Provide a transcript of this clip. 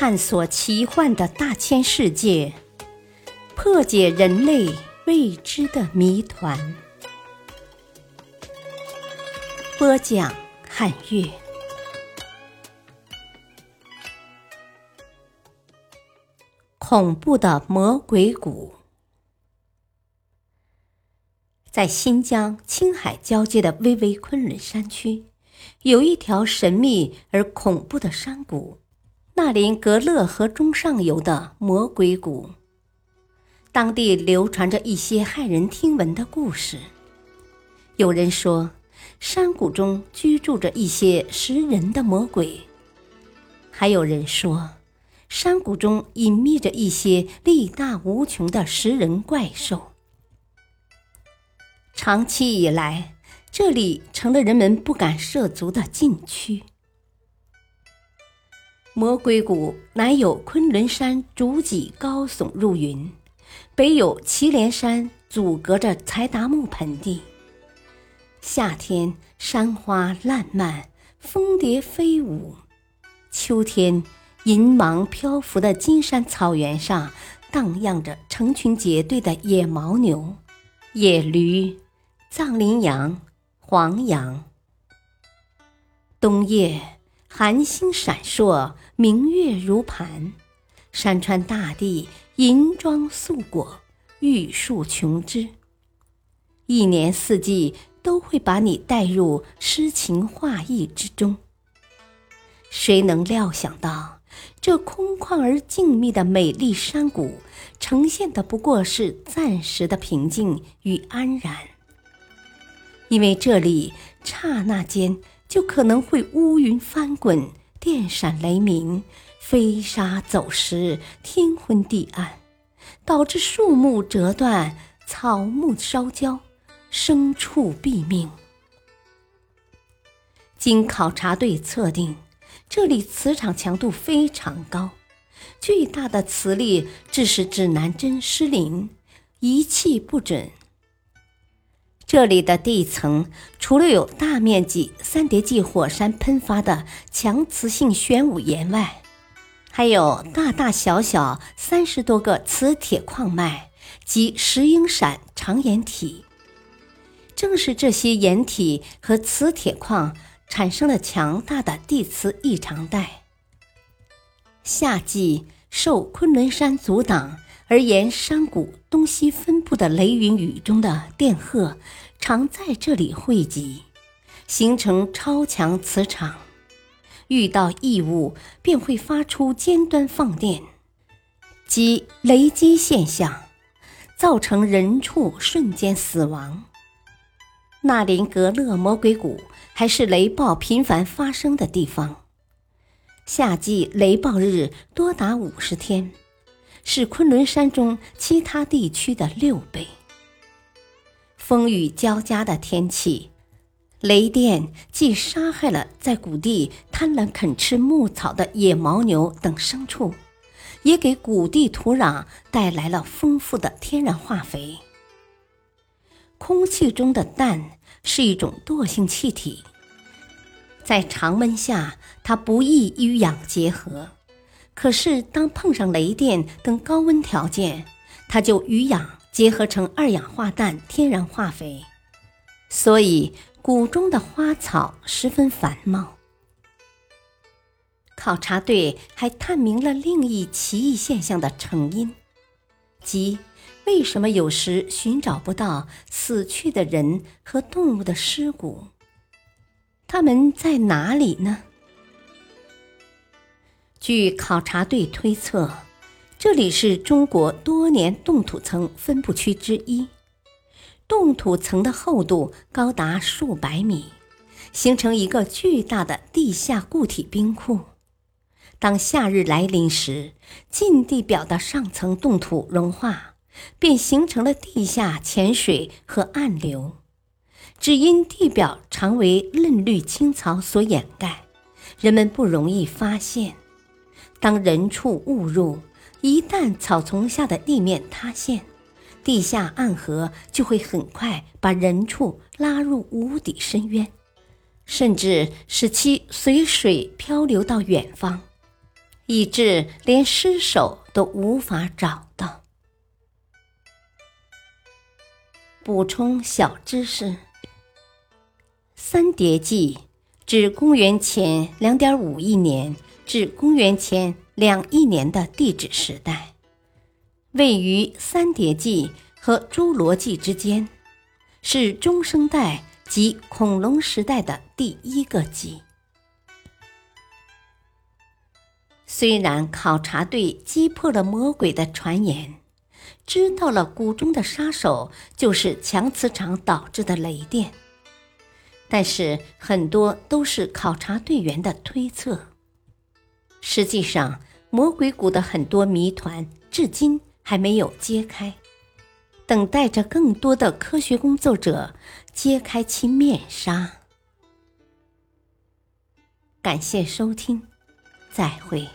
探索奇幻的大千世界，破解人类未知的谜团。播讲：汉乐。恐怖的魔鬼谷，在新疆、青海交界的巍巍昆仑山区，有一条神秘而恐怖的山谷。纳林格勒河中上游的魔鬼谷，当地流传着一些骇人听闻的故事。有人说，山谷中居住着一些食人的魔鬼；还有人说，山谷中隐秘着一些力大无穷的食人怪兽。长期以来，这里成了人们不敢涉足的禁区。魔鬼谷南有昆仑山主脊高耸入云，北有祁连山阻隔着柴达木盆地。夏天山花烂漫，蜂蝶飞舞；秋天银芒漂浮的金山草原上，荡漾着成群结队的野牦牛、野驴、藏羚羊、黄羊。冬夜。寒星闪烁，明月如盘，山川大地银装素裹，玉树琼枝。一年四季都会把你带入诗情画意之中。谁能料想到，这空旷而静谧的美丽山谷，呈现的不过是暂时的平静与安然？因为这里刹那间。就可能会乌云翻滚、电闪雷鸣、飞沙走石、天昏地暗，导致树木折断、草木烧焦、牲畜毙命。经考察队测定，这里磁场强度非常高，巨大的磁力致使指南针失灵，仪器不准。这里的地层除了有大面积三叠纪火山喷发的强磁性玄武岩外，还有大大小小三十多个磁铁矿脉及石英闪长岩体。正是这些岩体和磁铁矿产生了强大的地磁异常带。夏季受昆仑山阻挡。而沿山谷东西分布的雷云雨中的电荷，常在这里汇集，形成超强磁场。遇到异物，便会发出尖端放电，即雷击现象，造成人畜瞬间死亡。纳林格勒魔鬼谷还是雷暴频繁发生的地方，夏季雷暴日多达五十天。是昆仑山中其他地区的六倍。风雨交加的天气，雷电既杀害了在谷地贪婪啃吃牧草的野牦牛等牲畜，也给谷地土壤带来了丰富的天然化肥。空气中的氮是一种惰性气体，在常温下，它不易与氧结合。可是，当碰上雷电等高温条件，它就与氧结合成二氧化氮天然化肥，所以谷中的花草十分繁茂。考察队还探明了另一奇异现象的成因，即为什么有时寻找不到死去的人和动物的尸骨？它们在哪里呢？据考察队推测，这里是中国多年冻土层分布区之一。冻土层的厚度高达数百米，形成一个巨大的地下固体冰库。当夏日来临时，近地表的上层冻土融化，便形成了地下浅水和暗流。只因地表常为嫩绿青草所掩盖，人们不容易发现。当人畜误入，一旦草丛下的地面塌陷，地下暗河就会很快把人畜拉入无底深渊，甚至使其随水漂流到远方。以致连尸首都无法找到。补充小知识：三叠纪指公元前两点五亿年至公元前两亿年的地质时代，位于三叠纪和侏罗纪之间，是中生代及恐龙时代的第一个纪。虽然考察队击破了魔鬼的传言，知道了谷中的杀手就是强磁场导致的雷电，但是很多都是考察队员的推测。实际上，魔鬼谷的很多谜团至今还没有揭开，等待着更多的科学工作者揭开其面纱。感谢收听，再会。